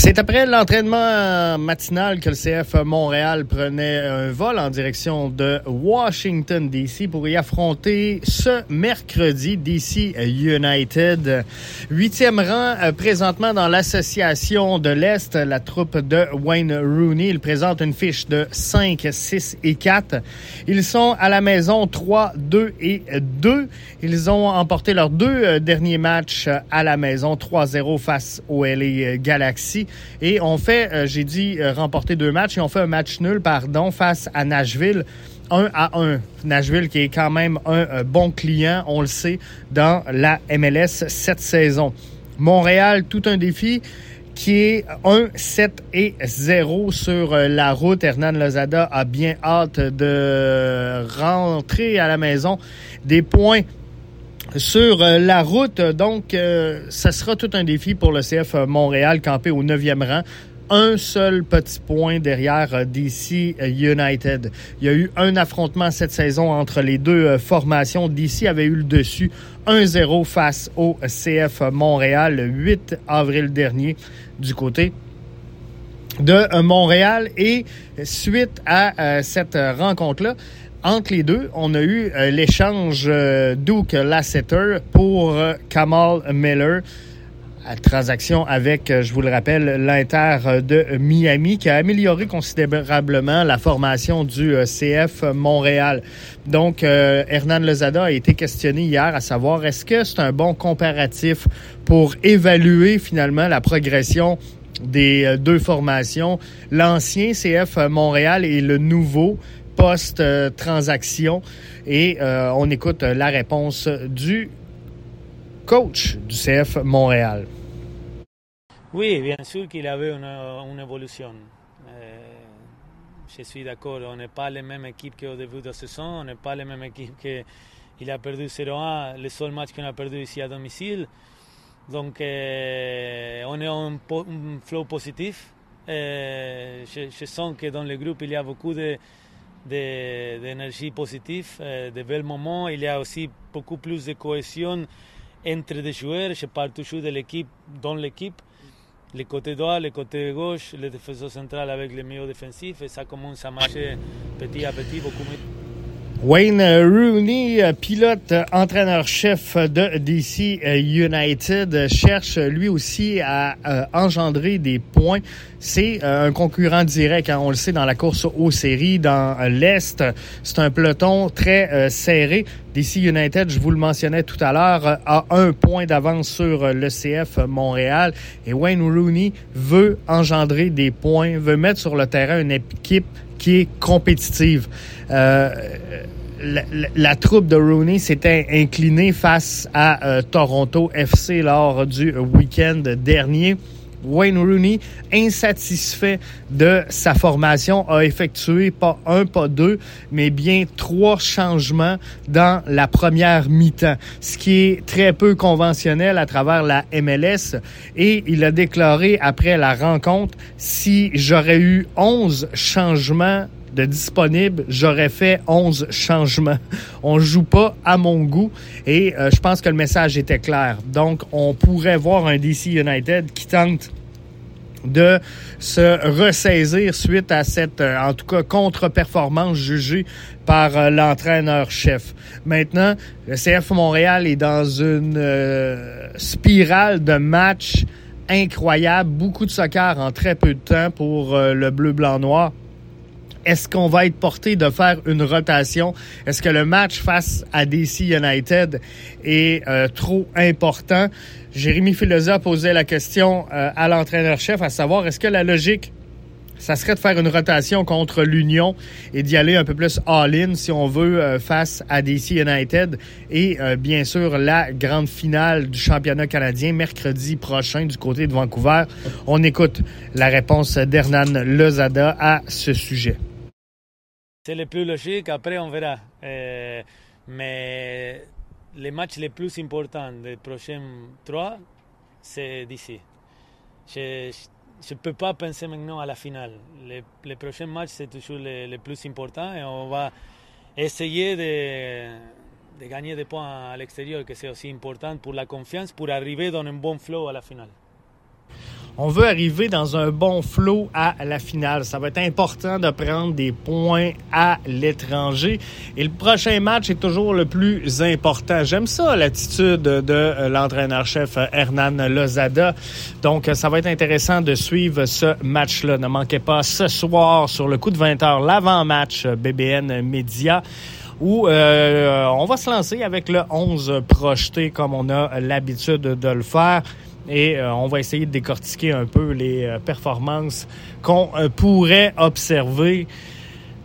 C'est après l'entraînement matinal que le CF Montréal prenait un vol en direction de Washington, D.C. pour y affronter ce mercredi DC United. Huitième rang euh, présentement dans l'association de l'Est, la troupe de Wayne Rooney. Il présente une fiche de 5, 6 et 4. Ils sont à la maison 3, 2 et 2. Ils ont emporté leurs deux euh, derniers matchs à la maison 3-0 face au LA Galaxy. Et on fait, euh, j'ai dit, euh, remporter deux matchs et on fait un match nul, pardon, face à Nashville. 1 à 1. Nashville qui est quand même un, euh, bon client, on le sait, dans la MLS cette saison. Montréal, tout un défi qui est 1, 7 et 0 sur la route. Hernan Lozada a bien hâte de rentrer à la maison des points sur euh, la route. Donc, euh, ça sera tout un défi pour le CF Montréal, campé au 9e rang. Un seul petit point derrière euh, DC United. Il y a eu un affrontement cette saison entre les deux formations. DC avait eu le dessus 1-0 face au CF Montréal le 8 avril dernier du côté de Montréal. Et suite à cette rencontre-là, entre les deux, on a eu euh, l'échange euh, Lasseter pour euh, Kamal Miller. transaction avec, je vous le rappelle, l'Inter de Miami qui a amélioré considérablement la formation du CF Montréal. Donc, Hernan Lozada a été questionné hier à savoir est-ce que c'est un bon comparatif pour évaluer finalement la progression des deux formations, l'ancien CF Montréal et le nouveau post-transaction. Et euh, on écoute la réponse du coach du CF Montréal. Oui, bien sûr qu'il avait une, évolution. Euh, je suis d'accord, on n'est pas les mêmes équipes qu'au début de la saison, on n'est pas les mêmes équipes qu'il a perdu 0-1, le seul match qu'on a perdu ici à domicile. Donc euh, on est en un flow positif. je, sens que dans le groupe il y a beaucoup de, d'énergie positive, de belles moments. Il y a aussi beaucoup plus de cohésion entre les joueurs. Je parle toujours de l'équipe dans l'équipe. Le côté droit, le côté gauche, le défenseur central avec le milieu défensif. Et ça commence à marcher petit à petit beaucoup mieux. Wayne Rooney, pilote, entraîneur-chef de DC United, cherche lui aussi à euh, engendrer des points. C'est euh, un concurrent direct, hein, on le sait, dans la course aux séries, dans l'Est. C'est un peloton très euh, serré. DC United, je vous le mentionnais tout à l'heure, a un point d'avance sur le CF Montréal. Et Wayne Rooney veut engendrer des points, veut mettre sur le terrain une équipe qui est compétitive. Euh, la, troupe de Rooney s'était inclinée face à euh, Toronto FC lors du week-end dernier. Wayne Rooney, insatisfait de sa formation, a effectué pas un, pas deux, mais bien trois changements dans la première mi-temps, ce qui est très peu conventionnel à travers la MLS. Et il a déclaré après la rencontre, si j'aurais eu 11 changements de disponible, j'aurais fait 11 changements. On joue pas à mon goût et euh, je pense que le message était clair. Donc, on pourrait voir un DC United qui tente de se ressaisir suite à cette, euh, en tout cas, contre-performance jugée par euh, l'entraîneur-chef. Maintenant, le CF Montréal est dans une spirale de matchs incroyable, beaucoup de soccer en très peu de temps pour le bleu-blanc-noir. Est-ce qu'on va être porté de faire une rotation? Est-ce que le match face à DC United est euh, trop important? Jérémy Filosa posait la question euh, à l'entraîneur-chef à savoir est-ce que la logique ça serait de faire une rotation contre l'Union et d'y aller un peu plus all-in, si on veut, euh, face à DC United. Et bien sûr, la grande finale du championnat canadien mercredi prochain du côté de Vancouver? On écoute la réponse d'Hernan Lozada à ce sujet. C'est le plus logique, après on verra. Euh, mais les matchs les plus importants des prochains trois, c'est d'ici. Je ne peux pas penser maintenant à la finale. Les, les prochains matchs, c'est toujours les, plus importants et on va essayer de, de gagner des points à l'extérieur, que c'est aussi important pour la confiance, pour arriver dans un bon flow à la finale. On veut arriver dans un bon flot à la finale. Ça va être important de prendre des points à l'étranger. Et le prochain match est toujours le plus important. J'aime ça, l'attitude de l'entraîneur-chef Hernan Lozada. Donc, ça va être intéressant de suivre ce match-là. Ne manquez pas ce soir sur le coup de 20 h l'avant-match BBN Média où euh, on va se lancer avec le 11 projeté comme on a l'habitude de le faire. Et euh, on va essayer de décortiquer un peu les euh, performances qu'on pourrait observer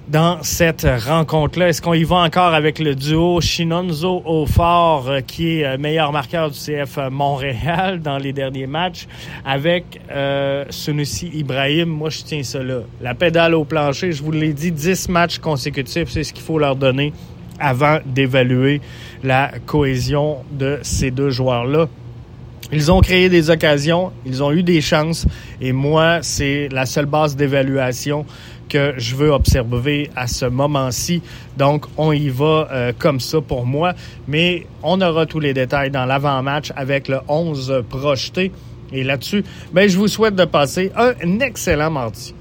dans cette rencontre-là. Est-ce qu'on y va encore avec le duo Shinonzo Aufort, qui est meilleur marqueur du CF Montréal dans les derniers matchs, avec euh, Sunusi Ibrahim? Moi, je tiens ça là. La pédale au plancher, je vous l'ai dit, 10 matchs consécutifs, c'est ce qu'il faut leur donner avant d'évaluer la cohésion de ces deux joueurs-là. Ils ont créé des occasions, ils ont eu des chances, et moi, c'est la seule base d'évaluation que je veux observer à ce moment-ci. Donc, on y va euh, comme ça pour moi. Mais on aura tous les détails dans l'avant-match avec le 11 projeté. Et là-dessus, ben, je vous souhaite de passer un excellent mardi.